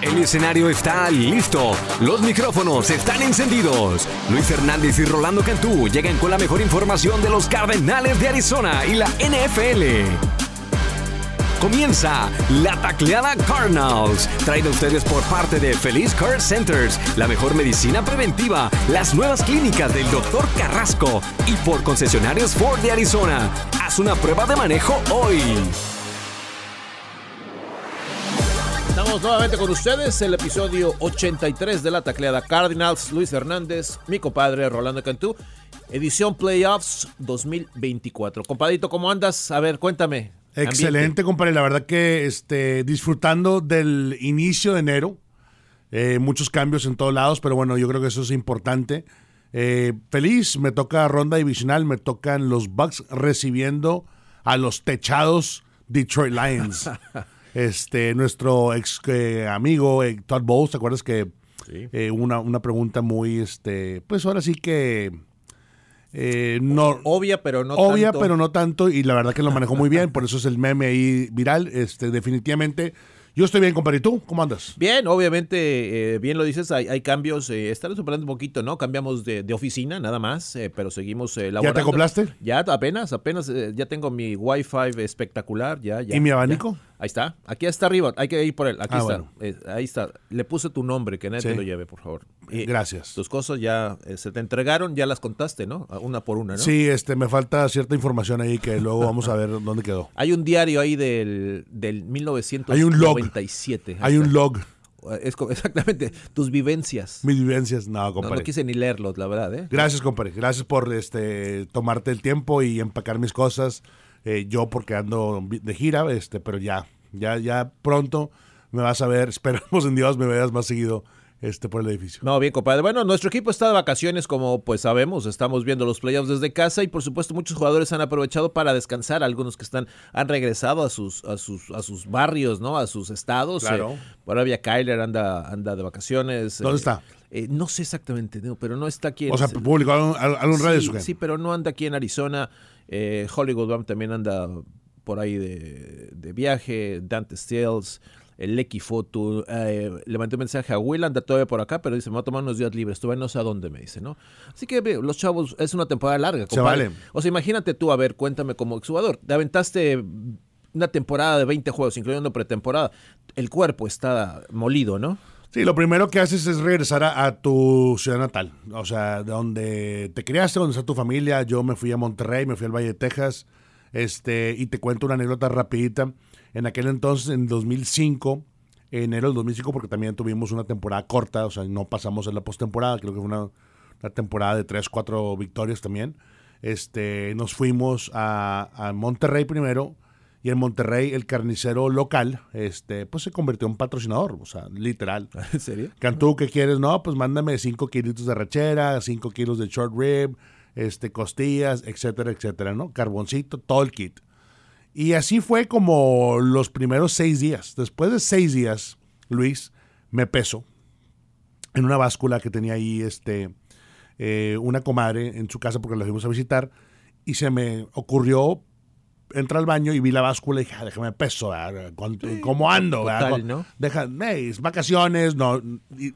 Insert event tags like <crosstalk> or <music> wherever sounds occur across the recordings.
El escenario está listo, los micrófonos están encendidos. Luis Fernández y Rolando Cantú llegan con la mejor información de los Cardenales de Arizona y la NFL. Comienza la tacleada Cardinals, traída a ustedes por parte de Feliz Care Centers, la mejor medicina preventiva, las nuevas clínicas del Dr. Carrasco y por concesionarios Ford de Arizona. Haz una prueba de manejo hoy. Estamos nuevamente con ustedes, el episodio 83 de la tacleada Cardinals. Luis Hernández, mi compadre Rolando Cantú, edición Playoffs 2024. Compadito, ¿cómo andas? A ver, cuéntame. Excelente, compadre. La verdad que este, disfrutando del inicio de enero. Eh, muchos cambios en todos lados, pero bueno, yo creo que eso es importante. Eh, feliz, me toca ronda divisional, me tocan los Bucks recibiendo a los techados Detroit Lions. <laughs> este, nuestro ex eh, amigo Todd Bowles, ¿te acuerdas que una, una pregunta muy, este, pues ahora sí que eh, no, obvia, pero no obvia, pero no tanto. Y la verdad que lo manejó muy bien. Por eso es el meme ahí viral. Este, definitivamente. Yo estoy bien, compadre. ¿Y tú? ¿Cómo andas? Bien, obviamente, eh, bien lo dices, hay, cambios. Eh, estaré superando un poquito, ¿no? Cambiamos de, oficina, nada más, eh, pero seguimos laborando. ¿Ya te acoplaste? Ya, apenas, apenas. ya tengo mi Wi-Fi espectacular, ya, ya. ¿Y mi abanico? Ahí está. Aquí está arriba. Hay que ir por él. Aquí ah, está. Eh, ahí está. Le puse tu nombre, que nadie te lo lleve, por favor. Gracias. Tus cosas ya eh, se te entregaron, ya las contaste, ¿no? Una por una, ¿no? Sí, este, me falta cierta información ahí que luego vamos a ver dónde quedó. <laughs> Hay un diario ahí del, del 1997. Hay un log. Hay un log. Es, <laughs> exactamente, tus vivencias. Mis vivencias, no, compadre. No, quise ni leerlos, la verdad, ¿eh? Gracias, compadre. Gracias por este tomarte el tiempo y empacar mis cosas. Eh, yo porque ando de gira, este, pero ya, ya, ya pronto me vas a ver, <laughs> esperamos en Dios me veas más seguido este por el edificio. No, bien, compadre. Bueno, nuestro equipo está de vacaciones, como pues sabemos, estamos viendo los playoffs desde casa y por supuesto muchos jugadores han aprovechado para descansar, algunos que están han regresado a sus a sus a sus barrios, ¿no? A sus estados. Claro. Eh, por ahí Kyler anda anda de vacaciones. ¿Dónde está? no sé exactamente, pero no está aquí. En, o sea, público, algún, radio sí, sí, pero no anda aquí en Arizona. Eh, Hollywood también anda por ahí de, viaje, Dante Stills, el Lecky Foto, eh, le mandé un mensaje a Will, anda todavía por acá, pero dice, me voy a tomar unos días libres, estuve no sé a dónde, me dice, ¿no? Así que los chavos, es una temporada larga. Se vale. O sea, imagínate tú, a ver, cuéntame como exjugador, te aventaste una temporada de 20 juegos, incluyendo pretemporada, el cuerpo está molido, ¿no? Sí, lo primero que haces es regresar a, tu ciudad natal, o sea, donde te criaste, donde está tu familia. Yo me fui a Monterrey, me fui al Valle de Texas, este, y te cuento una anécdota rapidita. En aquel entonces, en 2005, enero del 2005, porque también tuvimos una temporada corta, o sea, no pasamos en la postemporada, creo que fue una, temporada de 3, 4 victorias también. Este, nos fuimos a, a Monterrey primero, y en Monterrey el carnicero local este pues se convirtió en patrocinador, o sea, literal. <laughs> ¿En serio? Cantú, ¿qué quieres? No, pues mándame 5 kilitos de rachera, 5 kilos de short rib, este, costillas, etcétera, etcétera, ¿no? Carboncito, todo el kit. Y así fue como los primeros seis días. Después de seis días, Luis, me peso en una báscula que tenía ahí este, eh, una comadre en su casa porque la fuimos a visitar y se me ocurrió entré al baño y vi la báscula y dije, ah, déjame peso, ¿cómo ando? ¿no? Deja, vacaciones, no,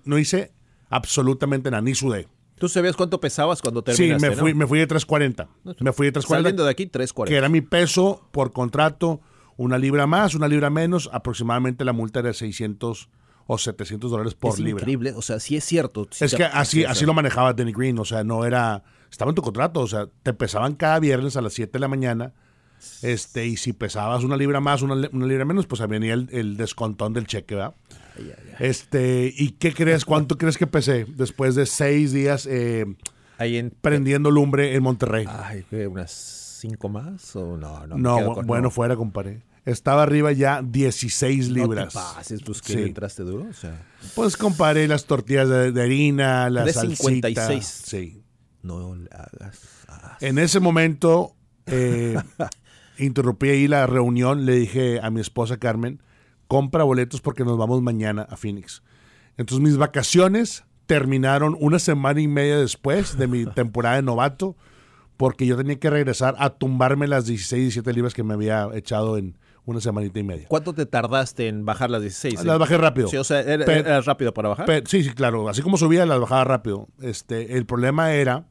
no hice absolutamente nada, ni sudé. ¿Tú sabías cuánto pesabas cuando terminaste? Sí, me fui, me fui de 340. Me fui de 340. Saliendo de aquí, 340. Que era mi peso por contrato, una libra más, una libra menos, aproximadamente la multa era de 600 o 700 dólares por es libra. increíble, o sea, sí es cierto. es que así, así lo manejaba Danny Green, o sea, no era, estaba en tu contrato, o sea, te pesaban cada viernes a las 7 de la mañana este, y si pesabas una libra más, una, libra menos, pues venía el, el, descontón del cheque, ¿verdad? Este, ¿y qué crees? ¿Cuánto crees que pesé después de seis días eh, prendiendo lumbre en Monterrey? Ay, ¿unas cinco más? ¿O no, no, no bueno, fuera, compadre. Estaba arriba ya 16 libras. No te pases, pues que entraste duro. O sea. Pues comparé las tortillas de, harina, las salsita. 56. Sí. No le hagas. En ese momento eh, <laughs> interrumpí ahí la reunión, le dije a mi esposa Carmen, compra boletos porque nos vamos mañana a Phoenix. Entonces mis vacaciones terminaron una semana y media después de mi <laughs> temporada de novato porque yo tenía que regresar a tumbarme las 16, 17 libras que me había echado en una semanita y media. ¿Cuánto te tardaste en bajar las 16? Las bajé rápido. Sí, o sea, ¿era, Pero- era rápido para bajar? Sí, sí, claro. Así como subía, las bajaba rápido. Este, el problema era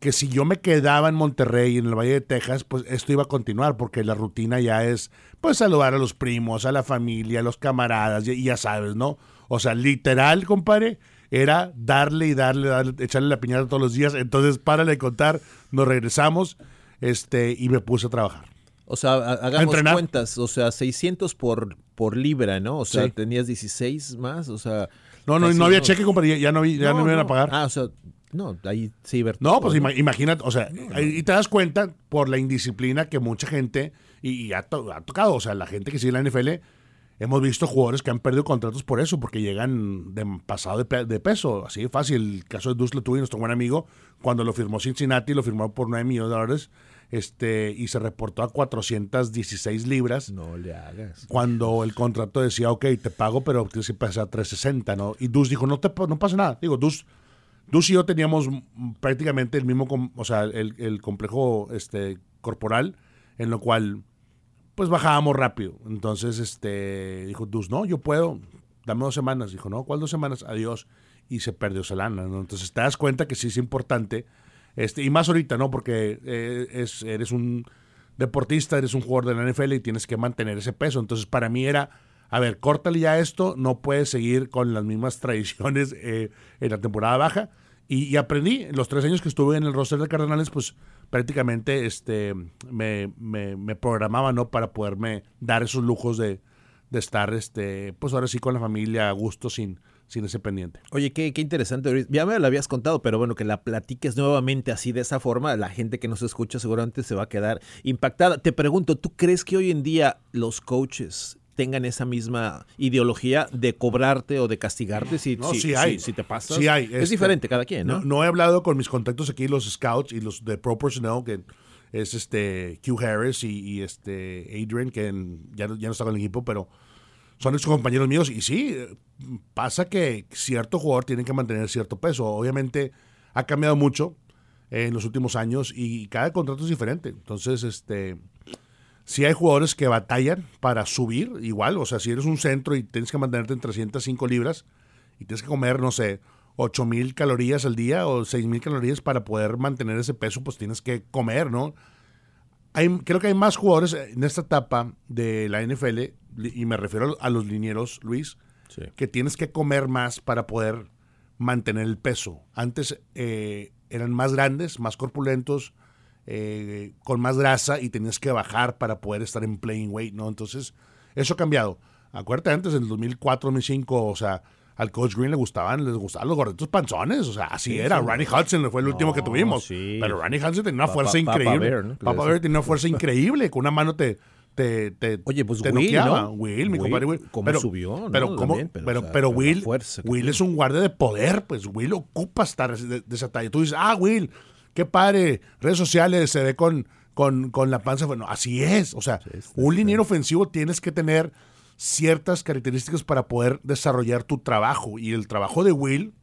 que si yo me quedaba en Monterrey, en el Valle de Texas, pues esto iba a continuar, porque la rutina ya es, pues, saludar a los primos, a la familia, a los camaradas, y, ya sabes, ¿no? O sea, literal, compadre, era darle y darle, darle, echarle la piñata todos los días. Entonces, párale de contar, nos regresamos, este, y me puse a trabajar. O sea, ha- hagamos entrenar. cuentas, o sea, 600 por, por libra, ¿no? O sea, Sí. tenías 16 más, o sea... No, no, no había cheque, compadre, ya- no, vi- ya no, me iban a pagar. Ah, o sea, no, ahí sí, ver No, pues ima- imagínate, o sea, ahí te das cuenta por la indisciplina que mucha gente, y, y ha, to- ha tocado, o sea, la gente que sigue la NFL, hemos visto jugadores que han perdido contratos por eso, porque llegan de pasado de, pe- de peso, así de fácil. El caso de Dustle tuvo nuestro buen amigo, cuando lo firmó Cincinnati, lo firmó por 9 millones de dólares, este, y se reportó a 416 libras. No le hagas. Cuando el contrato decía, ok, te pago, pero tienes que pasar 360, ¿no? Y Dus dijo, no, te, no pasa nada. Digo, Dus, Dus y yo teníamos prácticamente el mismo, o sea, el, complejo este, corporal, en lo cual, pues bajábamos rápido. Entonces, este, dijo Dus, no, yo puedo, dame dos semanas. Dijo, no, ¿cuál dos semanas? Adiós. Y se perdió esa lana, ¿no? Entonces te das cuenta que sí es importante, este, y más ahorita, ¿no? Porque eh, es, eres un deportista, eres un jugador de la NFL y tienes que mantener ese peso. Entonces, para mí era, a ver, córtale ya esto, no puedes seguir con las mismas <laughs> tradiciones eh, en la temporada baja. Y, aprendí, los tres años que estuve en el roster de Cardenales, pues prácticamente este, me, me, programaba, ¿no? Para poderme dar esos lujos de, de estar, este, pues ahora sí con la familia a gusto, sin, sin ese pendiente. Oye, qué, qué interesante. Ya me lo habías contado, pero bueno, que la platiques nuevamente así de esa forma, la gente que nos escucha seguramente se va a quedar impactada. Te pregunto, ¿tú crees que hoy en día los coaches tengan esa misma ideología de cobrarte o de castigarte si, No, si, sí hay. si- si te pasas? Sí hay. Es Este, diferente cada quien, ¿no? No, no he hablado con mis contactos aquí, los scouts y los de Pro Personnel, que es este Q Harris y, y este Adrian, que en- ya, no- ya no está con el equipo, pero son ex compañeros míos. Y sí, pasa que cierto jugador tiene que mantener cierto peso. Obviamente ha cambiado mucho en los últimos años y cada contrato es diferente. Entonces, este. Si hay jugadores que batallan para subir, igual, o sea, si eres un centro y tienes que mantenerte en 305 libras y tienes que comer, no sé, 8 mil calorías al día o 6 mil calorías para poder mantener ese peso, pues tienes que comer, ¿no? Hay, creo que hay más jugadores en esta etapa de la NFL, y me refiero a los linieros, Luis, Sí. que tienes que comer más para poder mantener el peso. Antes eh, eran más grandes, más corpulentos, eh, con más grasa y tenías que bajar para poder estar en playing weight, ¿no? Entonces, eso ha cambiado. Acuérdate antes, en el 2004, 2005, o sea, al Coach Green le gustaban, les gustaban los gorditos panzones, o sea, así Sí, era. sí. Ronnie Hudson fue el último que No, tuvimos. sí. Pero Ronnie Hudson tenía una Pa- fuerza pa- Papa increíble. Bear, ¿no? Papa Bear tenía una fuerza <laughs> increíble, con una mano te... Te, te, Oye, pues te Will. ¿no? Will, mi Will, compadre Will. cómo pero, subió, ¿no? Pero, cómo- También, pero, pero, o sea, pero Will, Will tiene. es un guardia de poder, pues Will ocupa estar de, de esa talla. Tú dices, ah, Will, qué padre, redes sociales se ve con, con, con la panza. Bueno, así es. O sea, un liniero ofensivo tienes que tener ciertas características para poder desarrollar tu trabajo. Y el trabajo de Will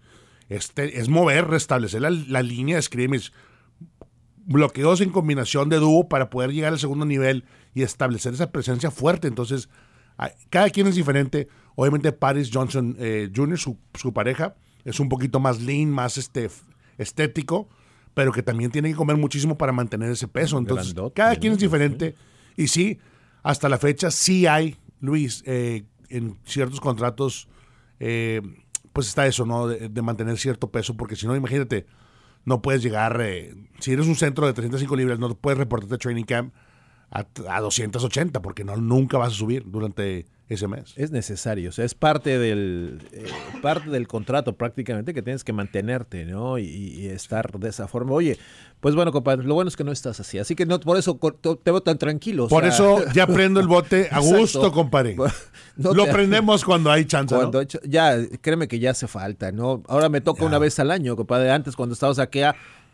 este, es mover, restablecer la, la línea de scrimmage, bloqueos en combinación de dúo para poder llegar al segundo nivel y establecer esa presencia fuerte. Entonces, a- cada quien es diferente. Obviamente, Paris Johnson eh, Jr., su, su pareja, es un poquito más lean, más este, estético, pero que también tiene que comer muchísimo para mantener ese peso. Entonces, Grandote, cada quien es diferente. Y sí, hasta la fecha sí hay, Luis, eh, en ciertos contratos, eh, pues está eso, ¿no? De, de mantener cierto peso, porque si no, imagínate, no puedes llegar, eh, si eres un centro de 305 libras, no puedes reportarte a training camp a, a 280, porque no, nunca vas a subir durante ese mes. Es necesario, o sea, es parte del eh, parte del contrato prácticamente que tienes que mantenerte, ¿no? Y, y estar de esa forma. Oye, pues bueno, compadre, lo bueno es que no estás así, así que no por eso te veo tan tranquilo. o Por sea, eso ya prendo el bote a <laughs> gusto, compadre. <laughs> no Lo te- prendemos cuando hay chance, ¿no? cuando he hecho- ya, créeme que ya hace falta, ¿no? Ahora me toca una vez al año, compadre. Antes, cuando estabas aquí,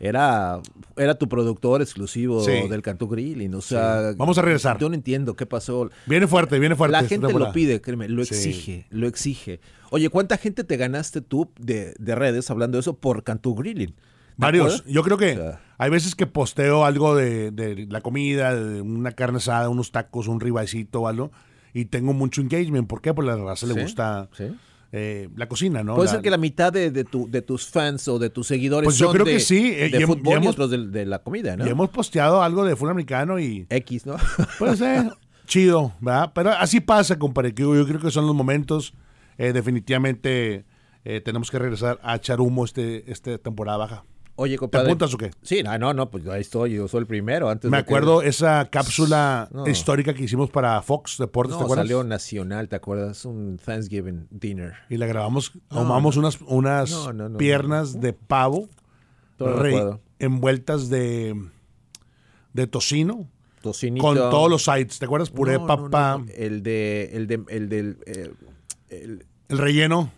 era, era tu productor exclusivo Sí. del Cantú Grilling. O sea, Vamos a regresar. Yo no entiendo qué pasó. Viene fuerte, viene fuerte. La gente lo pide, créeme, lo Sí. exige, lo exige. Oye, ¿cuánta gente te ganaste tú de, de redes, hablando de eso, por Cantú Grilling? Varios. acuerdas? Yo creo que O sea. hay veces que posteo algo de, de la comida, de una carne asada, unos tacos, un ribacito o algo, y tengo mucho engagement. ¿Por qué? Porque a la raza le gusta sí. Eh, la cocina, ¿no? Puede La- ser que la mitad de, de tu- de tus fans o de tus seguidores Pues yo son creo de, que sí, eh, de y fútbol y y, hemos- otros de, de la comida, ¿no? Y hemos posteado algo de fútbol americano y X, ¿no? pues <laughs> eh, chido, ¿verdad? Pero así pasa, compadre. que Yo creo que son los momentos. eh, definitivamente eh, tenemos que regresar a echar humo este, esta temporada baja. Oye, ¿Te compadre. apuntas o qué? Sí, no, no, no, pues ahí estoy, yo soy el primero. Antes Me de que- acuerdo esa cápsula No. histórica que hicimos para Fox Deportes, ¿te acuerdas? salió nacional, ¿te acuerdas? Un Thanksgiving dinner. Y la grabamos, No, ahumamos unas, unas piernas de pavo Todo re- recuerdo. envueltas de, de tocino Tocinito. con todos los sides. ¿Te acuerdas? Puré, no, El de, el de, el del, eh, el, el relleno.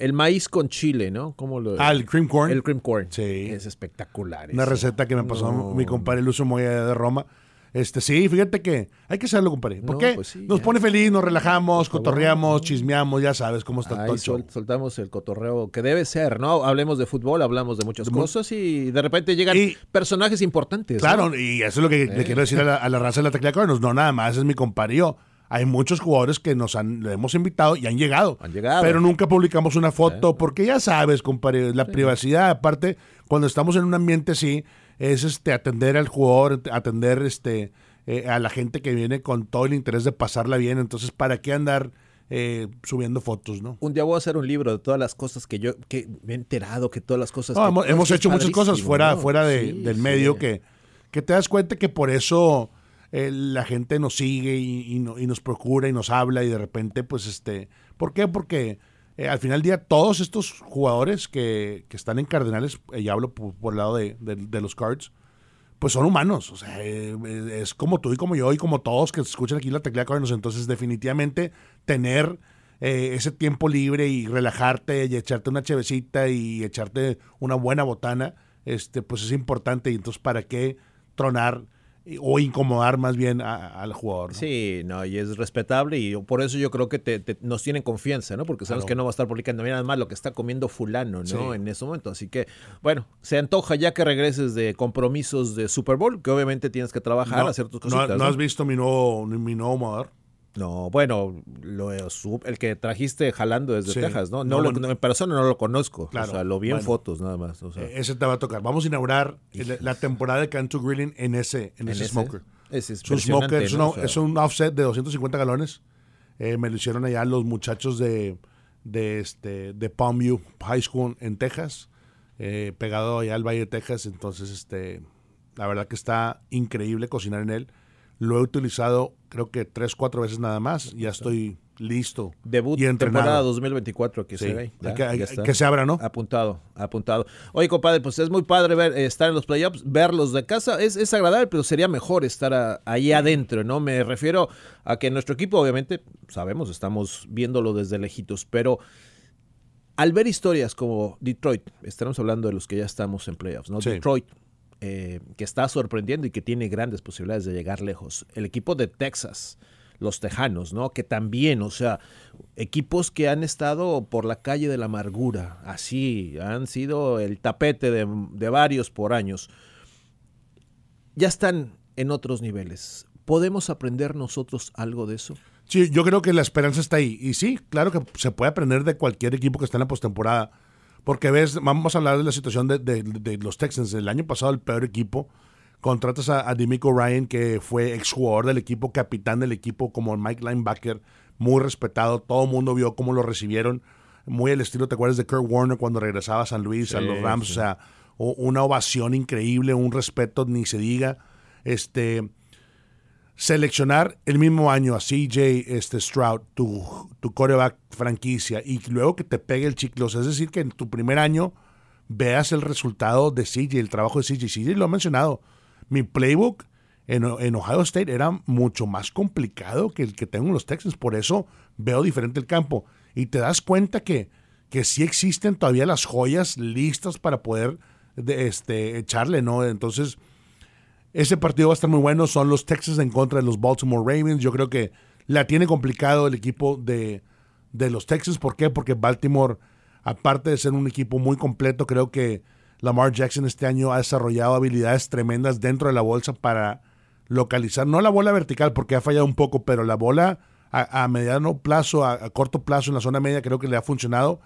El maíz con chile, ¿no? ¿Cómo lo? Ah, el cream corn. El cream corn. Sí. Es espectacular. Una receta que me pasó No. mi compadre Lucio Moya de Roma. Este, sí, fíjate que hay que hacerlo, compadre. ¿Por No, qué? pues sí, Nos pone feliz, nos relajamos, cotorreamos, chismeamos, ya sabes cómo está todo el show. sol- soltamos el cotorreo que debe ser, ¿no? Hablemos de fútbol, hablamos de muchas De cosas y de repente llegan Y- personajes importantes. ¿no? Claro, y eso es lo que le Eh. quiero decir a la, a la raza de la Tecla. No, nada más, es mi compadre y yo. Hay muchos jugadores que nos han, le hemos invitado y han llegado. Han llegado. Pero nunca publicamos una foto porque ya sabes, compadre, la privacidad, aparte, cuando estamos en un ambiente así, es este atender al jugador, atender este eh, a la gente que viene con todo el interés de pasarla bien. Entonces, ¿para qué andar eh, subiendo fotos, no? Un día voy a hacer un libro de todas las cosas que yo que me he enterado, que todas las cosas. No, que- hemos, hecho muchas cosas fuera, ¿no? fuera de- Sí, del sí. medio que, que te das cuenta que por eso eh, la gente nos sigue y, y no- y nos procura y nos habla y de repente, pues, este, ¿por qué? Porque eh, al final del día todos estos jugadores que, que están en Cardenales, eh, y hablo por, el lado de, de- los Cards, pues son humanos, o sea, eh, es como tú y como yo y como todos que escuchan aquí la tecla Cardinals, entonces definitivamente tener ese tiempo libre y relajarte y echarte una chevecita y echarte una buena botana, este, pues es importante y entonces para qué tronar o incomodar más bien a- al jugador. ¿no? Sí, no, y es respetable y por eso yo creo que te- te- nos tienen confianza, ¿no? Porque sabes Claro. que no va a estar publicando mira nada más lo que está comiendo fulano, ¿no? Sí. En ese momento. Así que, bueno, se antoja ya que regreses de compromisos de Super Bowl, que obviamente tienes que trabajar, hacer tus no- cositas. no ¿no? has visto mi nuevo, mi nuevo motor? No, bueno, lo, sub- el que trajiste jalando desde Sí. Texas, ¿no? No, No, lo- bueno. en persona no lo conozco. Claro, O sea, lo vi en fotos nada más. O sea, Eh, ese te va a tocar. Vamos a inaugurar el- la temporada de Cantu Grilling en ese, en, en ese ese- smoker. Es Es un smoker, es, ¿no? una- O sea, es un offset de 250 galones. Eh, me lo hicieron allá los muchachos de, de, este, de Palmview High School en Texas, eh, pegado allá al Valle de Texas. Entonces, este, la verdad que está increíble cocinar en él. Lo he utilizado creo que tres, cuatro veces nada más. Ya estoy listo. Debut y entrenado. temporada 2024 que Sí, se ve. hay Ya, que- ya está. que se abra, ¿no? Apuntado, apuntado. Oye, compadre, pues es muy padre ver, estar en los playoffs, verlos de casa. Es, es agradable, pero sería mejor estar a- ahí adentro, ¿no? Me refiero a que nuestro equipo, obviamente, sabemos, estamos viéndolo desde lejitos, pero al ver historias como Detroit, estaremos hablando de los que ya estamos en playoffs, ¿no? Sí. Detroit, eh, que está sorprendiendo y que tiene grandes posibilidades de llegar lejos. El equipo de Texas, los Tejanos, ¿no? Que también, o sea, equipos que han estado por la calle de la amargura, así, han sido el tapete de, de varios por años. Ya están en otros niveles. ¿Podemos aprender nosotros algo de eso? Sí, yo creo que la esperanza está ahí. Y sí, claro que se puede aprender de cualquier equipo que está en la postemporada. Porque ves, vamos a hablar de la situación de, de- de los Texans. El año pasado, el peor equipo. Contratas a, a Demico Ryan, que fue exjugador del equipo, capitán del equipo, como Mike Linebacker, muy respetado. Todo el mundo vio cómo lo recibieron. Muy al estilo, ¿te acuerdas de Kurt Warner cuando regresaba a San Luis, a los Rams? sí. O sea, una ovación increíble, un respeto, ni se diga. Este seleccionar el mismo año a CJ este, Stroud, tu, tu coreback franquicia, y luego que te pegue el chiclos. Es decir, que en tu primer año veas el resultado de CJ, el trabajo de CJ. CJ lo ha mencionado. Mi playbook en, en Ohio State era mucho más complicado que el que tengo en los Texans. Por eso veo diferente el campo. Y te das cuenta que, que sí existen todavía las joyas listas para poder de, este, echarle, ¿no? Entonces, ese partido va a estar muy bueno. Son los Texans en contra de los Baltimore Ravens. Yo creo que la tiene complicado el equipo de, de los Texans. ¿Por qué? Porque Baltimore, aparte de ser un equipo muy completo, creo que Lamar Jackson este año ha desarrollado habilidades tremendas dentro de la bolsa para localizar, no la bola vertical porque ha fallado un poco, pero la bola a, mediano plazo, a, corto plazo en la zona media creo que le ha funcionado.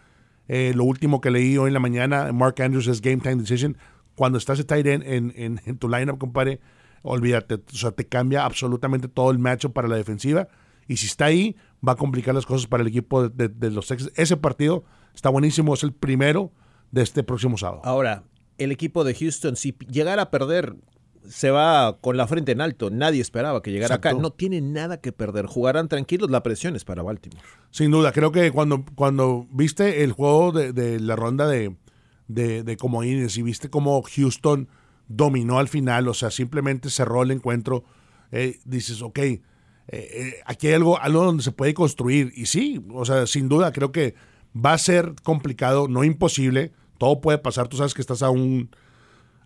Eh, lo último que leí hoy en la mañana, Mark Andrews es Game Time Decision. Cuando estás tight end en, en, en tu lineup, compadre, olvídate, o sea, te cambia absolutamente todo el matchup para la defensiva. Y si está ahí, va a complicar las cosas para el equipo de, los Texans. Ese partido está buenísimo, es el primero de este próximo sábado. Ahora, el equipo de Houston, si llegara a perder, se va con la frente en alto. Nadie esperaba que llegara acá. No tiene nada que perder. Jugarán tranquilos. La presión es para Baltimore. Sin duda. Creo que cuando, cuando viste el juego de, la ronda de, de, de comodines y viste cómo Houston dominó al final, o sea, simplemente cerró el encuentro, eh, dices, ok, eh, eh, aquí hay algo, algo donde se puede construir. Y sí, o sea, sin duda, creo que va a ser complicado, no imposible. Todo puede pasar. Tú sabes que estás a un,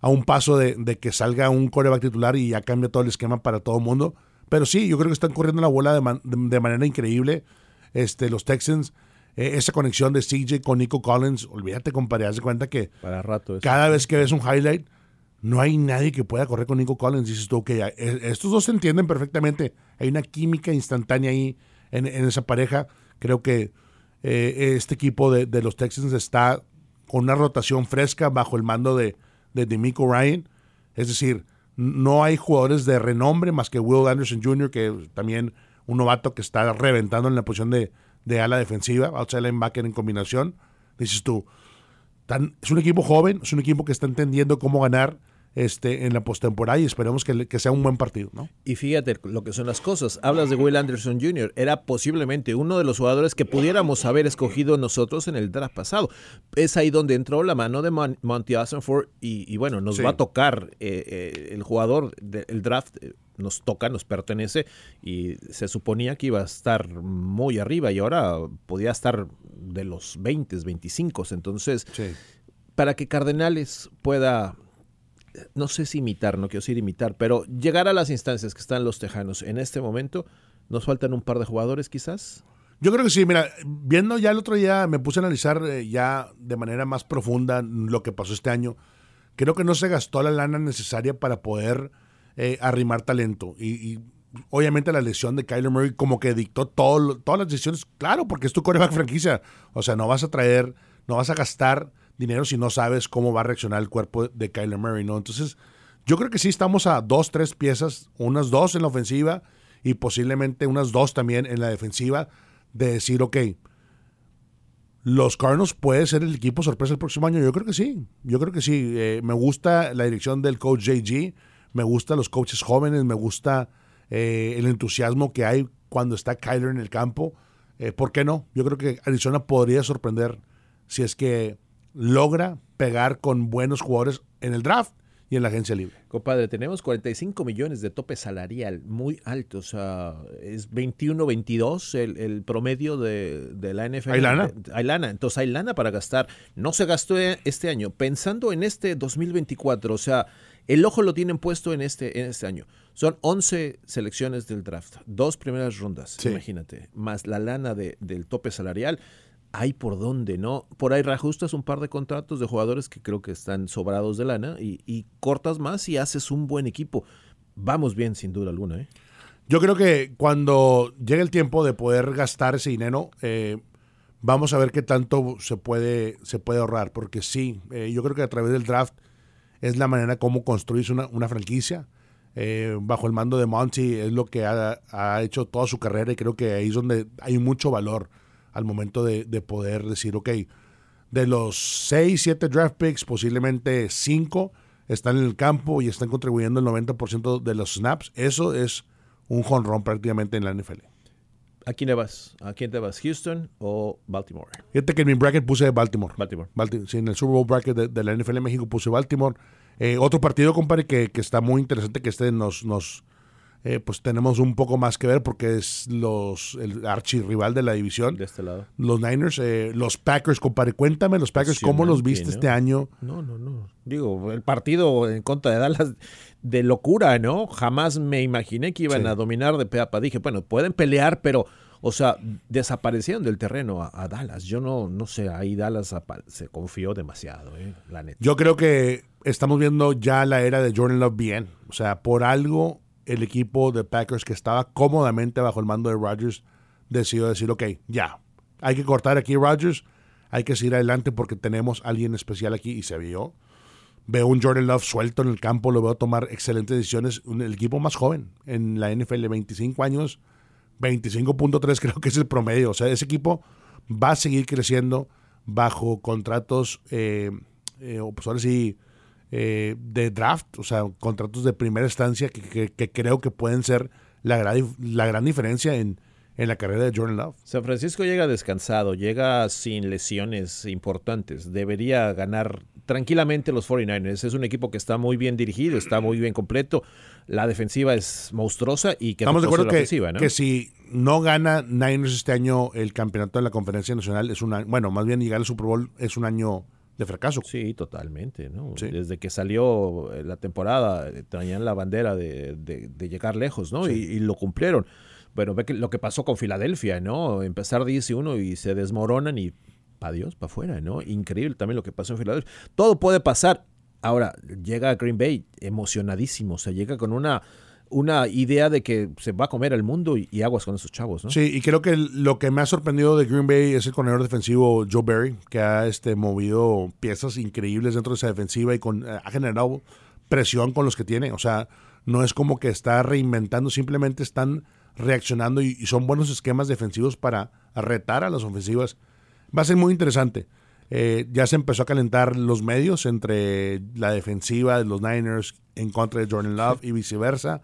a un paso de, que salga un coreback titular y ya cambia todo el esquema para todo el mundo. Pero sí, yo creo que están corriendo la bola de, manera increíble. Este, los Texans, esa conexión de CJ con Nico Collins, olvídate, compadre, haz de cuenta que para rato cada vez que ves un highlight, no hay nadie que pueda correr con Nico Collins. Dices tú, ok, e, estos dos se entienden perfectamente. Hay una química instantánea ahí en, esa pareja. Creo que eh, este equipo de, los Texans está con una rotación fresca bajo el mando de, de Demico Ryan. Es decir, no hay jugadores de renombre más que Will Anderson Jr., que también un novato que está reventando en la posición de, de ala defensiva, outside linebacker en combinación. Dices tú, es un equipo joven, es un equipo que está entendiendo cómo ganar este, en la postemporada y esperemos que, que, sea un buen partido. ¿no? Y fíjate lo que son las cosas. Hablas de Will Anderson Jr., era posiblemente uno de los jugadores que pudiéramos haber escogido nosotros en el draft pasado. Es ahí donde entró la mano de Monty Asenford y, y, bueno, nos va a tocar eh, eh, el jugador del draft. Eh, nos toca, nos pertenece y se suponía que iba a estar muy arriba y ahora podía estar de los 20, 25. Entonces, para que Cardenales pueda no sé si imitar, no quiero decir imitar, pero llegar a las instancias que están los Tejanos en este momento, ¿nos faltan un par de jugadores quizás? Yo creo que sí, mira, viendo ya el otro día, me puse a analizar eh, ya de manera más profunda lo que pasó este año. Creo que no se gastó la lana necesaria para poder eh, arrimar talento. Y, obviamente la lesión de Kyler Murray como que dictó todo, todas las decisiones. Claro, porque es tu coreback franquicia. O sea, no vas a traer, no vas a gastar dinero si no sabes cómo va a reaccionar el cuerpo de Kyler Murray, ¿no? Entonces, yo creo que sí estamos a dos, tres piezas, unas dos en la ofensiva y posiblemente unas dos también en la defensiva, de decir, ok, los Cardinals puede ser el equipo sorpresa el próximo año. Yo creo que sí, yo creo que sí. Eh, me gusta la dirección del coach JG, me gusta los coaches jóvenes, me gusta eh, el entusiasmo que hay cuando está Kyler en el campo. Eh, ¿Por qué no? Yo creo que Arizona podría sorprender si es que logra pegar con buenos jugadores en el draft y en la agencia libre. Compadre, tenemos 45 millones de tope salarial, muy alto, o sea, es 21-22 el, promedio de, la NFL. ¿Hay lana? Hay lana, entonces hay lana para gastar. No se gastó este año. Pensando en este 2024, o sea, el ojo lo tienen puesto en este, en este año. Son 11 selecciones del draft, dos primeras rondas, imagínate, más la lana de, del tope salarial hay por dónde, ¿no? Por ahí reajustas un par de contratos de jugadores que creo que están sobrados de lana y, cortas más y haces un buen equipo. Vamos bien, sin duda alguna, ¿eh? Yo creo que cuando llegue el tiempo de poder gastar ese dinero, eh, vamos a ver qué tanto se puede, se puede ahorrar, porque sí, eh, yo creo que a través del draft es la manera como construirse una, una franquicia. Eh, bajo el mando de Monty es lo que ha, ha, hecho toda su carrera y creo que ahí es donde hay mucho valor al momento de, poder decir, ok, de los 6, 7 draft picks, posiblemente 5 están en el campo y están contribuyendo el 90% de los snaps. Eso es un jonrón prácticamente en la NFL. ¿A quién te vas? ¿A quién te vas? ¿Houston o Baltimore? Fíjate que en mi bracket puse Baltimore. Baltimore. sí, en el Super Bowl bracket de, la NFL México puse Baltimore. Eh, otro partido, compadre, que, que, está muy interesante que este nos, nos, eh, pues tenemos un poco más que ver porque es los el archirrival de la división. De este lado. Los Niners, eh, los Packers, compadre, cuéntame los Packers, ¿cómo los viste este año? No, no, no. Digo, el partido en contra de Dallas de locura, ¿no? Jamás me imaginé que iban a dominar de peapa. Dije, bueno, pueden pelear, pero O sea, desaparecieron del terreno a, Dallas. Yo no, no sé, ahí Dallas se confió demasiado, eh, la neta. Yo creo que estamos viendo ya la era de Jordan Love bien. O sea, por algo el equipo de Packers que estaba cómodamente bajo el mando de Rodgers decidió decir, ok, ya, hay que cortar aquí Rodgers, hay que seguir adelante porque tenemos a alguien especial aquí y se vio. Veo un Jordan Love suelto en el campo, lo veo tomar excelentes decisiones. El equipo más joven en la NFL, 25 años, 25.3 <laughs> creo que es el promedio. O sea, ese equipo va a seguir creciendo bajo contratos, eh, eh, pues ahora sí, eh, de draft, o sea, contratos de primera instancia que, creo que pueden ser la gran, la gran diferencia en, en la carrera de Jordan Love. San Francisco llega descansado, llega sin lesiones importantes. Debería ganar tranquilamente los 49ers. Es un equipo que está muy bien dirigido, está muy bien completo. La defensiva es monstruosa y que Estamos de acuerdo que, que si no gana Niners este año el campeonato de la Conferencia Nacional, es una, bueno, más bien llegar al Super Bowl es un año de fracaso. Sí, totalmente. ¿no? Desde que salió eh, la temporada, eh, traían la bandera de, llegar lejos, ¿no? Y, lo cumplieron. Bueno, ve que lo que pasó con Filadelfia, ¿no? Empezar 10 y 1 y se desmoronan y para Dios, para afuera, ¿no? Increíble también lo que pasó en Filadelfia. Todo puede pasar. Ahora, llega a Green Bay emocionadísimo, o sea, llega con una una idea de que se va a comer el mundo y, aguas con esos chavos, ¿no? Sí, y creo que lo que me ha sorprendido de Green Bay es el corredor defensivo Joe Barry, que ha este, movido piezas increíbles dentro de esa defensiva y con, eh, ha generado presión con los que tiene. O sea, no es como que está reinventando, simplemente están reaccionando y, y son buenos esquemas defensivos para retar a las ofensivas. Va a ser muy interesante. Eh, ya se empezó a calentar los medios entre la defensiva de los Niners en contra de Jordan Love y viceversa.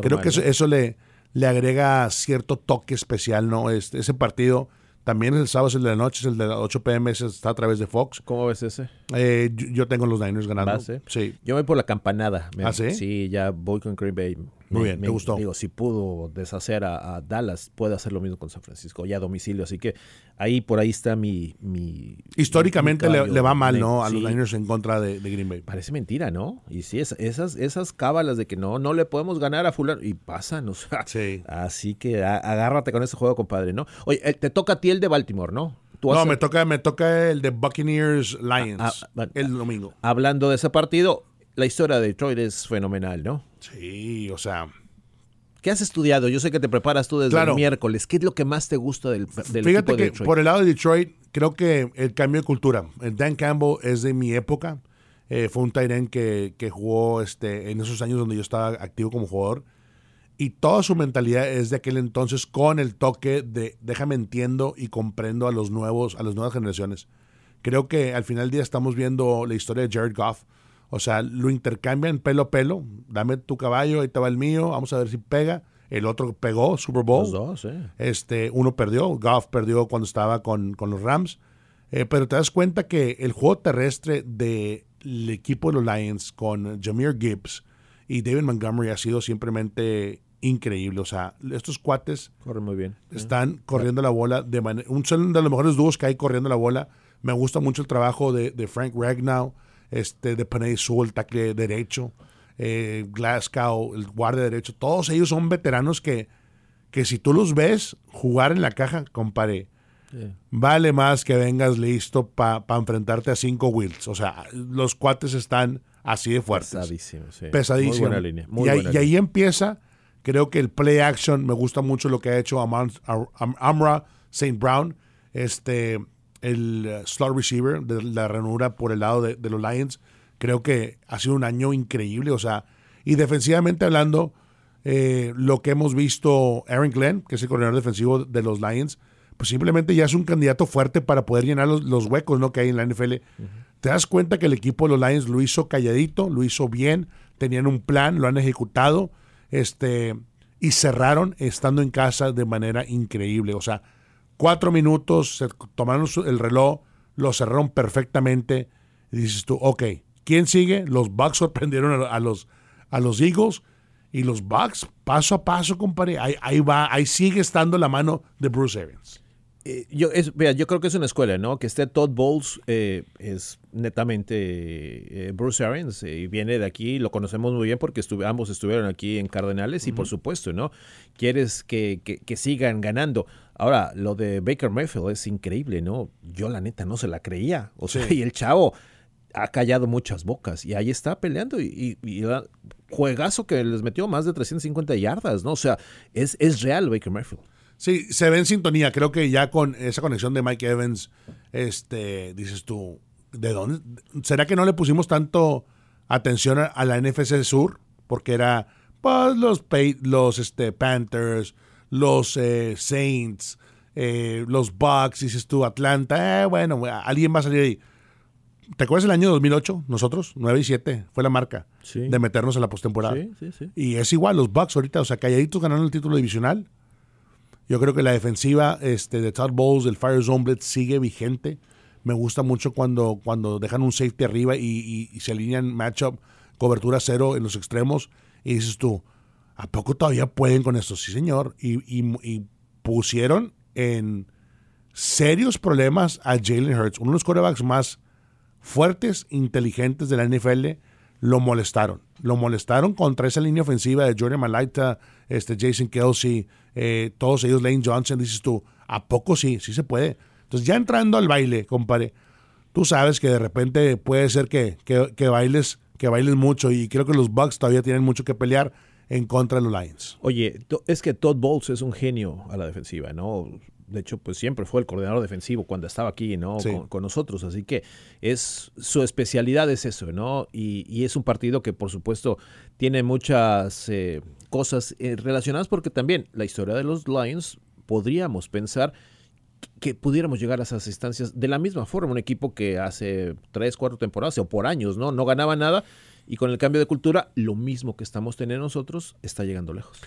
Creo que eso, le, le agrega cierto toque especial, ¿no? Este, ese partido también es el sábado, es el de la noche, es el de las 8 pm, está a través de Fox. ¿Cómo ves ese? Eh, yo, tengo los Niners ganando. Sí. Yo voy por la campanada. ¿Ah, sí? Sí, ya voy con Green Bay. Muy bien, me, gustó. Digo, si pudo deshacer a, Dallas, puede hacer lo mismo con San Francisco, ya a domicilio. Así que ahí por ahí está mi. mi Históricamente le, va mal, ¿no? A los Niners en contra de, Green Bay. Parece mentira, ¿no? Y sí, esas, esas cábalas de que no, no le podemos ganar a Fulano. Y pasan, o sea. Sí. Así que agárrate con ese juego, compadre, ¿no? Oye, te toca a ti el de Baltimore, ¿no? no, me toca, me toca el de Buccaneers Lions ah, ah, el domingo. Hablando de ese partido, la historia de Detroit es fenomenal, ¿no? Sí, o sea. ¿Qué has estudiado? Yo sé que te preparas tú desde el miércoles. ¿Qué es lo que más te gusta del, del Fíjate que por el lado de Detroit, creo que el cambio de cultura. El Dan Campbell es de mi época. Eh, fue un Tyren que, que jugó este, en esos años donde yo estaba activo como jugador. Y toda su mentalidad es de aquel entonces con el toque de déjame entiendo y comprendo a los nuevos, a las nuevas generaciones. Creo que al final del día estamos viendo la historia de Jared Goff o sea, lo intercambian pelo a pelo. Dame tu caballo, ahí te va el mío, vamos a ver si pega. El otro pegó, Super Bowl. Los dos, sí. Este, uno perdió, Goff perdió cuando estaba con, con los Rams. Eh, pero te das cuenta que el juego terrestre del equipo de los Lions con Jameer Gibbs y David Montgomery ha sido simplemente increíble. O sea, estos cuates Corren muy bien. están corriendo la bola de manera. Un son de los mejores dúos que hay corriendo la bola. Me gusta mucho el trabajo de, de Frank Ragnow este, de Panay Sul, el tackle derecho, eh, Glasgow, el guardia derecho, todos ellos son veteranos que, que si tú los ves jugar en la caja, compare, vale más que vengas listo para enfrentarte a cinco Wills. O sea, los cuates están así de fuertes. Pesadísimo, sí. Pesadísimo. y, ahí, empieza, creo que el play action, me gusta mucho lo que ha hecho Amra St. Brown. Este, el uh, slot receiver de la ranura por el lado de, los Lions. Creo que ha sido un año increíble. O sea, y defensivamente hablando, eh, lo que hemos visto, Aaron Glenn, que es el coordinador defensivo de los Lions, pues simplemente ya es un candidato fuerte para poder llenar los, huecos ¿no? que hay en la NFL. Te das cuenta que el equipo de los Lions lo hizo calladito, lo hizo bien, tenían un plan, lo han ejecutado, este, y cerraron estando en casa de manera increíble. O sea, Cuatro minutos, se tomaron el reloj, lo cerraron perfectamente. Y dices tú, ok, ¿quién sigue? Los Bucks <laughs> sorprendieron a, los, a los Eagles. Y los Bucks, paso a paso, compadre, ahí, ahí va, ahí sigue estando la mano de Bruce Arians. Eh, yo, es, yo creo que es una escuela, ¿no? Que esté Todd Bowles eh, es netamente eh, Bruce Arians y viene de aquí, lo conocemos muy bien porque ambos estuvieron aquí en Cardenales y por supuesto, ¿no? Quieres que, que, sigan ganando. Ahora, lo de Baker Mayfield es increíble, ¿no? Yo la neta no se la creía. O sea, <laughs> y el chavo ha callado muchas bocas y ahí está peleando y, y, juegazo que les metió más de 350 yardas, ¿no? O sea, es, es real Baker Mayfield. Sí, se ve en sintonía. Creo que ya con esa conexión de Mike Evans, este, dices tú, ¿de dónde? ¿Será que no le pusimos tanto atención a, la NFC Sur? Porque era, pues, los, los este, Panthers, los eh, Saints, eh, los Bucks, dices tú, Atlanta, eh, bueno, alguien va a salir ahí. ¿Te acuerdas el año 2008? Nosotros, 9 y 7, fue la marca de meternos en la postemporada. Sí, sí, sí. Y es igual, los Bucks ahorita, o sea, calladitos ganaron el título divisional. Yo creo que la defensiva este, de Todd Bowles, del Fire Zone Blitz, sigue vigente. Me gusta mucho cuando, cuando dejan un safety arriba y, se alinean matchup, cobertura cero en los extremos. Y dices tú, ¿a poco todavía pueden con esto? Sí, señor. Y, y pusieron en serios problemas a Jalen Hurts, uno de los quarterbacks más fuertes, inteligentes de la NFL, lo molestaron. Lo molestaron contra esa línea ofensiva de Jordan Malaita, este Jason Kelsey, eh, todos ellos, Lane Johnson. Dices tú, ¿a poco sí? Sí se puede. Entonces, ya entrando al baile, compadre, tú sabes que de repente puede ser que, que, bailes, que bailes mucho y creo que los Bucks todavía tienen mucho que pelear en contra de los Lions. Oye, es que Todd Bowles es un genio a la defensiva, ¿no? de hecho, pues siempre fue el coordinador defensivo cuando estaba aquí, ¿no? Con, nosotros. Así que es su especialidad es eso, ¿no? Y, es un partido que, por supuesto, tiene muchas eh, cosas eh, relacionadas porque también la historia de los Lions podríamos pensar que pudiéramos llegar a esas instancias de la misma forma, un equipo que hace tres, cuatro temporadas o por años, ¿no? No ganaba nada y con el cambio de cultura, lo mismo que estamos teniendo nosotros está llegando lejos.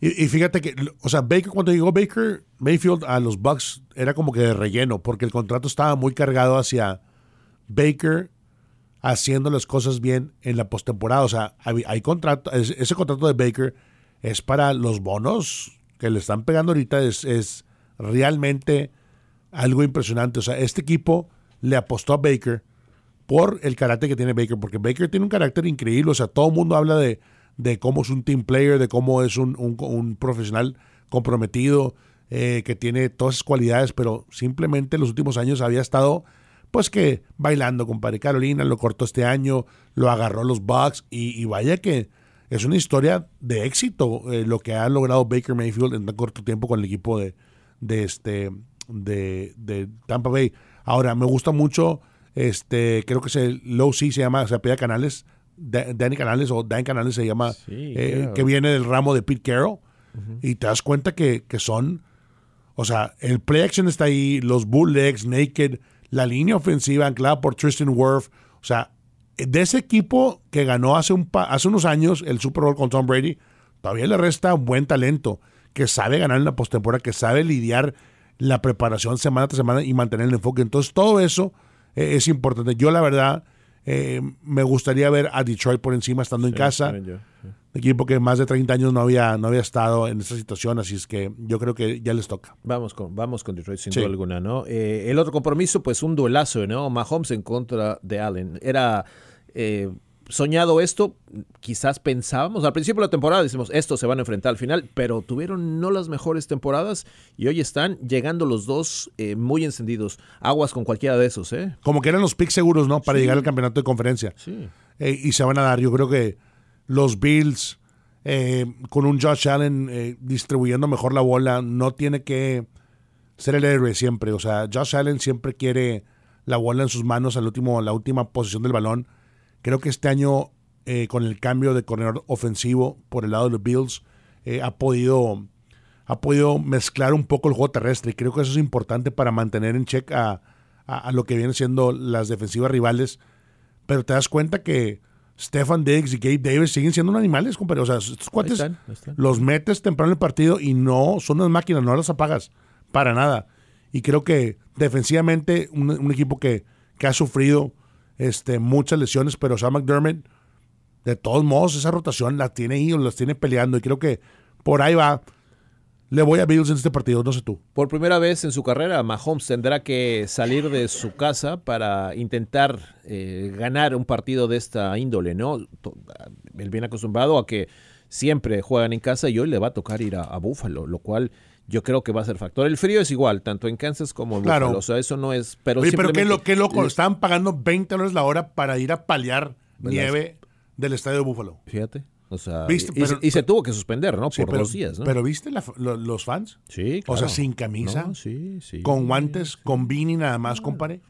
Y, fíjate que, o sea, Baker, cuando llegó Baker Mayfield a los Bucks, era como que de relleno, porque el contrato estaba muy cargado hacia Baker haciendo las cosas bien en la postemporada. O sea, hay, contrato, ese contrato de Baker es para los bonos que le están pegando ahorita, es, es realmente algo impresionante. O sea, este equipo le apostó a Baker por el carácter que tiene Baker, porque Baker tiene un carácter increíble. O sea, todo el mundo habla de de cómo es un team player, de cómo es un, un, profesional comprometido, eh, que tiene todas esas cualidades, pero simplemente en los últimos años había estado, pues que bailando, con Padre Carolina, lo cortó este año, lo agarró los Bucks y, vaya que es una historia de éxito eh, lo que ha logrado Baker Mayfield en tan corto tiempo con el equipo de, de este de, de Tampa Bay. Ahora, me gusta mucho, este, creo que es el Low C se llama, se pide Canales, Danny Canales o Dan Canales se llama, eh, que viene del ramo de Pete Carroll. Y te das cuenta que, que, son, o sea, el play action está ahí, los bootlegs, naked, la línea ofensiva anclada por Tristan Wirth. O sea, de ese equipo que ganó hace, un hace unos años el Super Bowl con Tom Brady, todavía le resta un buen talento, que sabe ganar en la postemporada, que sabe lidiar la preparación semana tras semana y mantener el enfoque. Entonces, todo eso eh, es importante. Yo, la verdad, eh, me gustaría ver a Detroit por encima estando en casa. Equipo que más de 30 años no había, no había estado en esa situación, así es que yo creo que ya les toca. Vamos con, vamos con Detroit sin duda alguna, ¿no? Eh, el otro compromiso, pues un duelazo, ¿no? Mahomes en contra de Allen. Era eh, soñado esto, quizás pensábamos, al principio de la temporada decimos, estos se van a enfrentar al final, pero tuvieron no las mejores temporadas y hoy están llegando los dos eh, muy encendidos. Aguas con cualquiera de esos, ¿eh? Como que eran los picks seguros, ¿no? Para llegar al campeonato de conferencia. Sí. Eh, y se van a dar, yo creo que los Bills, eh, con un Josh Allen distribuyendo mejor la bola, no tiene que ser el héroe siempre. O sea, Josh Allen siempre quiere la bola en sus manos al último, la última posición del balón Creo que este año, eh, con el cambio de corredor ofensivo por el lado de los Bills, eh, ha, podido, ha podido mezclar un poco el juego terrestre. Y creo que eso es importante para mantener en check a, lo que vienen siendo las defensivas rivales. Pero te das cuenta que Stefan Diggs y Gabe Davis siguen siendo animales, compadre. O sea, estos cuates los metes temprano en el partido y no son unas máquinas, no las apagas para nada. Y creo que defensivamente un, equipo que, que ha sufrido este, muchas lesiones, pero Sam McDermott, de todos modos, esa rotación la tiene ahí, las tiene peleando y creo que por ahí va. Le voy a Bills en este partido, no sé tú. Por primera vez en su carrera, Mahomes tendrá que salir de su casa para intentar eh, ganar un partido de esta índole, ¿no? Él viene acostumbrado a que siempre juegan en casa y hoy le va a tocar ir a, a Buffalo, lo cual yo creo que va a ser factor. El frío es igual, tanto en Kansas como en Claro. Buffalo, o sea, eso no es... Pero Oye, pero qué, lo, qué loco, estaban pagando 20 dólares la hora para ir a paliar nieve del estadio de Búfalo. Fíjate, o sea, Viste, y, pero- se- y se tuvo que suspender, ¿no? Sí, Por pero, dos días, ¿no? pero ¿viste la- lo- los fans? sí, O sea, claro. sin camisa, No, sí, sí. con guantes, con beanie nada más, compadre.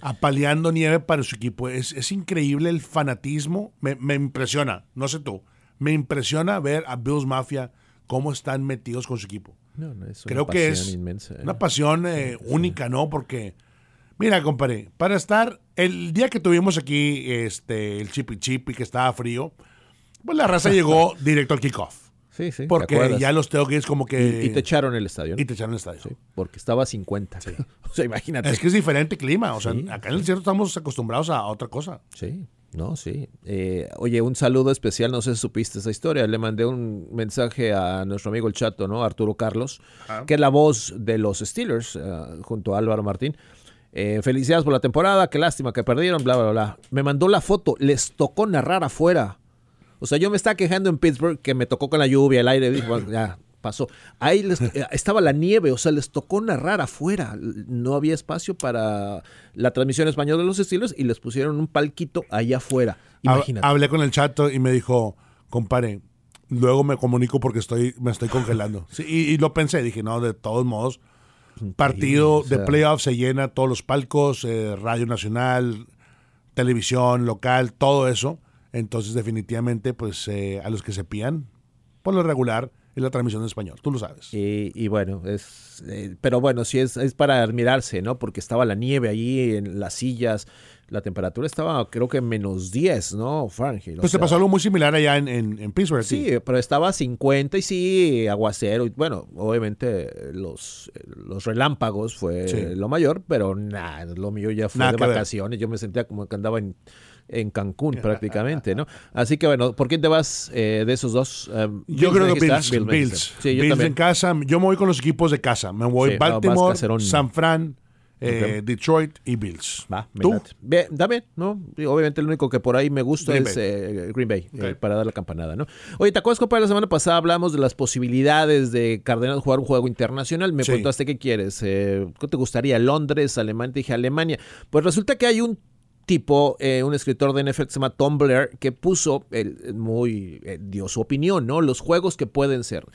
Apaleando nieve para su equipo. Es, es increíble el fanatismo. Me, me impresiona, no sé tú, me impresiona ver a Bills Mafia cómo están metidos con su equipo. No, no, es una Creo que es inmensa, ¿eh? una pasión eh, única, ¿no? Porque, mira, compadre, para estar, el día que tuvimos aquí este, el chipi chipi que estaba frío, pues la raza llegó <laughs> directo al kickoff. Sí, sí. ¿te Porque ya los tailgates como que... y, y te echaron el estadio. ¿no? y te echaron el estadio. Sí, porque estaba a 50. <laughs> o sea, imagínate. Es que es diferente clima. O sea, acá en el desierto estamos acostumbrados a otra cosa. Sí, no, sí. Eh, oye, un saludo especial, no sé si supiste esa historia. Le mandé un mensaje a nuestro amigo el chato, ¿no? Arturo Carlos, que es la voz de los Steelers, eh, junto a Álvaro Martín. Eh, felicidades por la temporada, qué lástima que perdieron, bla, bla, bla. Me mandó la foto, les tocó narrar afuera. O sea, yo me estaba quejando en Pittsburgh que me tocó con la lluvia, el aire, dije, bueno, ya pasó. Ahí les- eh, <laughs> estaba la nieve, o sea, les tocó narrar afuera. No había espacio para la transmisión en español de los estilos y les pusieron un palquito allá afuera. Imagínate. Hablé con el chato y me dijo, compadre, luego me comunico porque estoy, me estoy congelando. <laughs> Sí, y, y lo pensé, dije, no, de todos modos, partido de playoffs se llena todos los palcos, eh, Radio Nacional, televisión local, todo eso. Entonces, definitivamente, pues eh, a los que se pían, por lo regular, es la transmisión en español, tú lo sabes. Y, y bueno, es, eh, pero bueno, sí es, es para admirarse, ¿no? Porque estaba la nieve allí en las sillas, la temperatura estaba creo que menos 10, ¿no? Fahrenheit. Pues sea, pasó algo muy similar allá en, en, en Pittsburgh. ti. Sí, pero estaba a 50 y sí, aguacero. Y bueno, obviamente los, los relámpagos fue Sí. lo mayor, pero nada, lo mío ya fue Nada de ver. vacaciones. Yo me sentía como que andaba en, en Cancún <laughs> prácticamente, ¿no? Así que bueno, ¿por quién te vas eh, de esos dos? Um, Yo creo que Bills. Bills. dijiste. Sí, yo Bills en casa. Yo me voy con los equipos de casa. Me voy Sí, Baltimore. San Fran, eh. Detroit y Bills. Va, ¿Tú? Bien, también, ¿no? Obviamente el único que por ahí me gusta Green es Bay. eh, Green Bay, eh, para dar la campanada, ¿no? Oye, ¿te acuerdas, compadre? La semana pasada hablamos de las posibilidades de Cardenal jugar un juego internacional. Me Sí. preguntaste qué quieres. Eh, ¿Qué te gustaría? ¿Londres, Alemania? Te dije Alemania. Pues resulta que hay un tipo, eh, un escritor de NFL que se llama Tom Blair, que puso, el, muy, eh, dio su opinión, ¿no? Los juegos que pueden ser.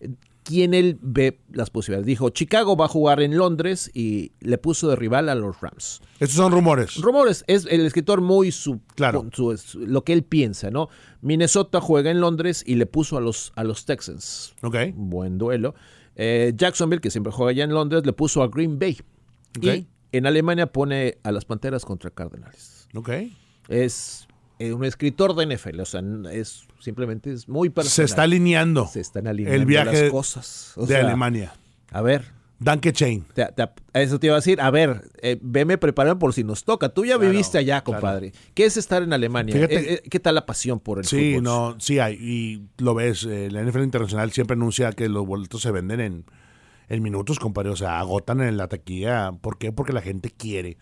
Eh, ¿Quién él ve las posibilidades? Dijo, Chicago va a jugar en Londres y le puso de rival a los Rams. Estos son rumores. Rumores, es el escritor muy su, Claro. su- su- lo que él piensa, ¿no? Minnesota juega en Londres y le puso a los, a los Texans. ok. Buen duelo. Eh, Jacksonville, que siempre juega allá en Londres, le puso a Green Bay. Ok. Y en Alemania pone a las Panteras contra Cardenales. Ok. Es eh, un escritor de NFL, o sea, es simplemente es muy personal. Se está alineando Se están alineando el viaje las cosas. O de sea, Alemania. A ver, Danke Chain. te- te- eso te iba a decir. A ver, eh, veme preparado por si nos toca. Tú ya Claro, viviste allá, claro. compadre. ¿Qué es estar en Alemania? Fíjate- Eh, eh, ¿Qué tal la pasión por el Sí, fútbol? no, sí hay. Y lo ves, la NFL Internacional siempre anuncia que los boletos se venden en, en minutos, compadre. O sea, agotan en la taquilla. ¿Por qué? Porque la gente quiere.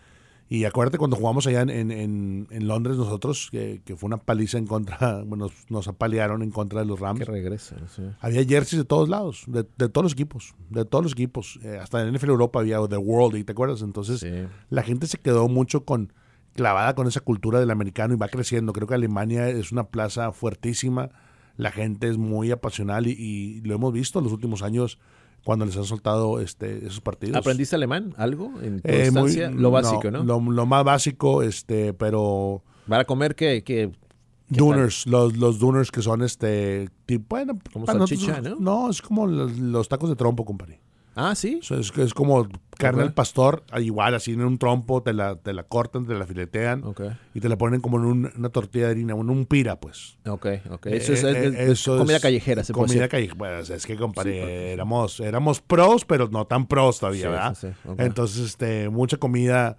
Y acuérdate cuando jugamos allá en, en- en- Londres nosotros, que, que fue una paliza en contra, <laughs> bueno, nos, nos apalearon en contra de los Rams. Que regresa. sí. Había jerseys de todos lados, de, de todos los equipos, de todos los equipos. Eh, hasta en NFL Europa había The World, ¿y te acuerdas? Entonces, Sí. la gente se quedó mucho con clavada con esa cultura del americano y va creciendo. Creo que Alemania es una plaza fuertísima. La gente es muy apasional y, y lo hemos visto en los últimos años cuando les han soltado este, esos partidos. ¿Aprendiste alemán? ¿Algo? En tu Eh, muy-? Lo básico, ¿no? Lo, lo más básico, este, pero Para comer, ¿qué? qué- qué Duners, los, los Duners que son este tipo, bueno, Como para nosotros- salchicha, ¿no? No, es como los, los tacos de trompo, compadre. Ah, sí. Es, es como carne al pastor, ah, igual así en un trompo, te la, te la cortan, te la filetean Ok, y te la ponen como en un- una tortilla de harina, en un pira, pues. ok, ok. Eso es, Eh, es- eh, es eso comida callejera, se puede Comida callejera. Bueno, es que, compadre, éramos, éramos pros, pero no tan pros todavía, Sí, ¿verdad? sí, sí. Entonces, este, mucha comida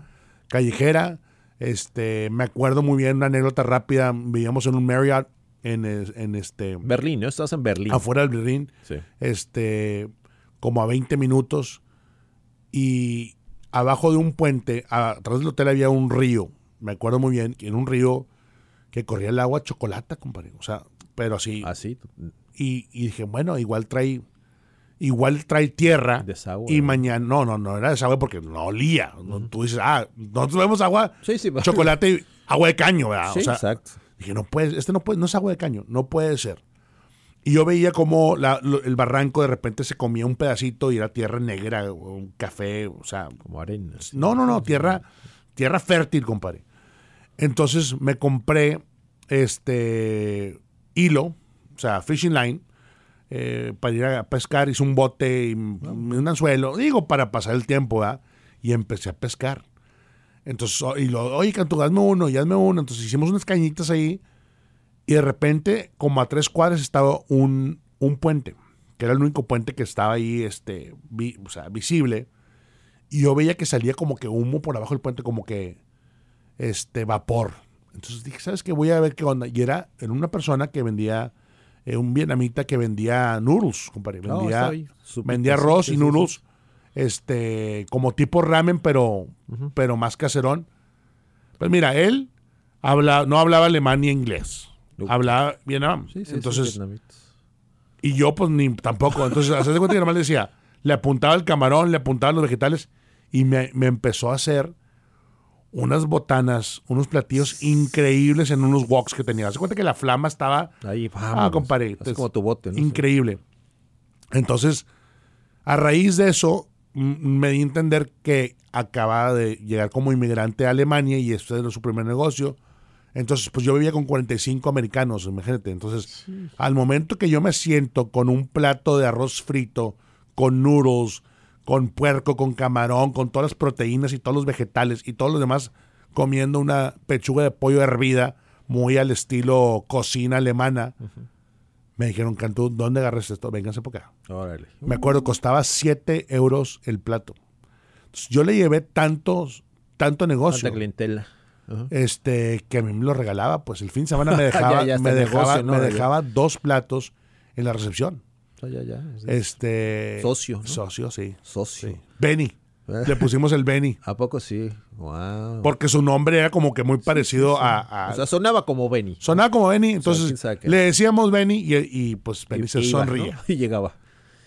callejera. Este, me acuerdo muy bien una anécdota rápida. Vivíamos en un Marriott en, en este Berlín, ¿no? Estás en Berlín. afuera del Berlín, Sí. este, como a 20 minutos. Y abajo de un puente, atrás del hotel había un río. Me acuerdo muy bien, que en un río que corría el agua chocolate, compadre. O sea, pero así. Así. Y, y dije, bueno, igual trae, igual trae tierra. Desagüe, Y mañana, no, no, no era desagüe porque no olía. No, Tú dices, ah, nosotros vemos agua, Sí, sí. chocolate, y agua de caño, ¿verdad? Sí, o sea, exacto. Dije, no puede, este no puede, no es agua de caño, no puede ser. Y yo veía como la- lo- el barranco de repente se comía un pedacito y era tierra negra, un café, o sea, Como arena. no, no, no, tierra, tierra fértil, compadre. Entonces me compré este hilo, o sea, fishing line, eh, para ir a pescar. Hice un bote y un anzuelo, digo, para pasar el tiempo, ¿verdad? Y empecé a pescar. Entonces, o- y lo, oye, Cantu, hazme uno y hazme uno. Entonces hicimos unas cañitas ahí y de repente, como a tres cuadras, estaba un, un puente, que era el único puente que estaba ahí, este, vi- o sea, visible. Y yo veía que salía como que humo por abajo del puente, como que este vapor. Entonces dije, ¿sabes qué? Voy a ver qué onda. Y era en una persona que vendía, eh, un vietnamita que vendía noodles, compadre. No, Vendía, vendía arroz sí, y sí, noodles, este, como tipo ramen, pero, pero más caserón. Pues mira, él habla, no hablaba alemán ni inglés. Hablaba vietnam. Sí, sí, sí, Entonces, y yo, pues, ni tampoco. Entonces, hace de cuenta que nomás le decía, le apuntaba el camarón, le apuntaba los vegetales y me, me empezó a hacer unas botanas, unos platillos increíbles en unos woks que tenía. Hace cuenta que la flama estaba Ahí, Ah, vamos. compadre. Así es como tu bote, ¿no? Increíble. Entonces, a raíz de eso, me di a entender que acababa de llegar como inmigrante a Alemania y este era su primer negocio. Entonces, pues yo vivía con 45 americanos, imagínate. Entonces, al momento que yo me siento con un plato de arroz frito, con noodles, con puerco, con camarón, con todas las proteínas y todos los vegetales y todos los demás, comiendo una pechuga de pollo hervida, muy al estilo cocina alemana, me dijeron, Cantú, ¿dónde agarras esto? Vénganse por acá. Órale. Me acuerdo, costaba 7 euros el plato. Entonces, yo le llevé tantos, tanto negocio Tanta clientela. Ajá. este, que a mí me lo regalaba, pues el fin de semana me <laughs> dejaba, Ya, ya está me dejaba, negocio, ¿no? me dejaba dos platos en la recepción. Ah, ya, ya. sí. Este Socio, ¿no? Socio, sí. Socio. sí. Benny. <laughs> Le pusimos el Benny. ¿A poco sí? Wow. Porque su nombre era como que muy parecido A, a- O sea, sonaba como Benny. Sonaba como Benny, entonces le decíamos Benny y, y, pues Benny se Iba, sonría. ¿no? <laughs> Y llegaba.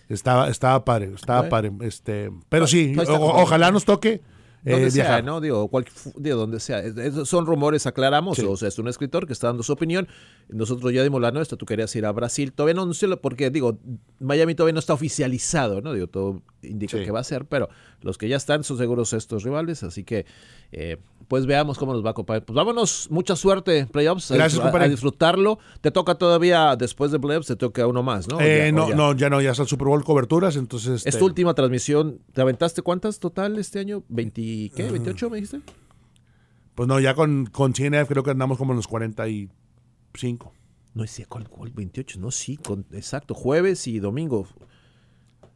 Estaba, estaba padre, estaba Bueno. padre. Este, pero sí, o- ojalá nos toque eh, Donde sea, viajar. ¿no? Digo, cual, digo, donde sea. Es- son rumores, aclaramos. Sí. O sea, es un escritor que está dando su opinión. Nosotros ya dimos la nuestra. Tú querías ir a Brasil. Todavía no anunció, porque, digo, Miami todavía no está oficializado, ¿no? Digo, todo indica Sí. que va a ser, pero los que ya están son seguros estos rivales. Así que, eh, pues veamos cómo nos va a acompañar. Pues vámonos. Mucha suerte, playoffs. Gracias, a, compadre. a disfrutarlo. Te toca todavía, después de playoffs, te toca uno más, ¿no? Eh, Ya- no, ya. no, ya no, ya está el Super Bowl coberturas, entonces. Es este, tu última transmisión. ¿Te aventaste cuántas total este año? ¿20 qué? ¿28 me dijiste? Pues no, ya con, con CNF creo que andamos como en los 45. No cuál, cuál 28, no, sí, con, exacto, jueves y domingo.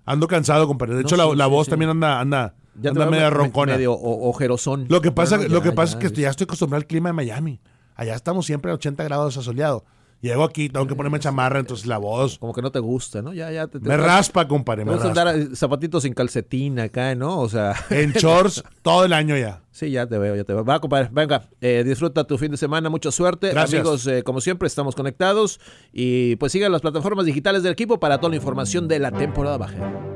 Ando cansado, compadre. De No, hecho, la, sí, la sí, voz sí. también anda, anda, Ya anda media me- roncona. Medio ojerosón. Lo que pasa, lo que pasa ya, es que ya estoy acostumbrado al clima de Miami. Allá estamos siempre a 80 grados asoleado. Llego aquí, tengo que ponerme chamarra, entonces la voz Como que no te gusta, ¿no? Ya, ya te, te- me raspa, compadre. Me raspa. andar eh, zapatitos sin calcetín acá, ¿no? O sea, <laughs> En shorts todo el año ya. sí, ya te veo, ya te veo. Va, compadre, venga, eh, disfruta tu fin de semana, mucha suerte. Gracias. Amigos, eh, como siempre, estamos conectados y pues sigan las plataformas digitales del equipo para toda la información de la temporada baja.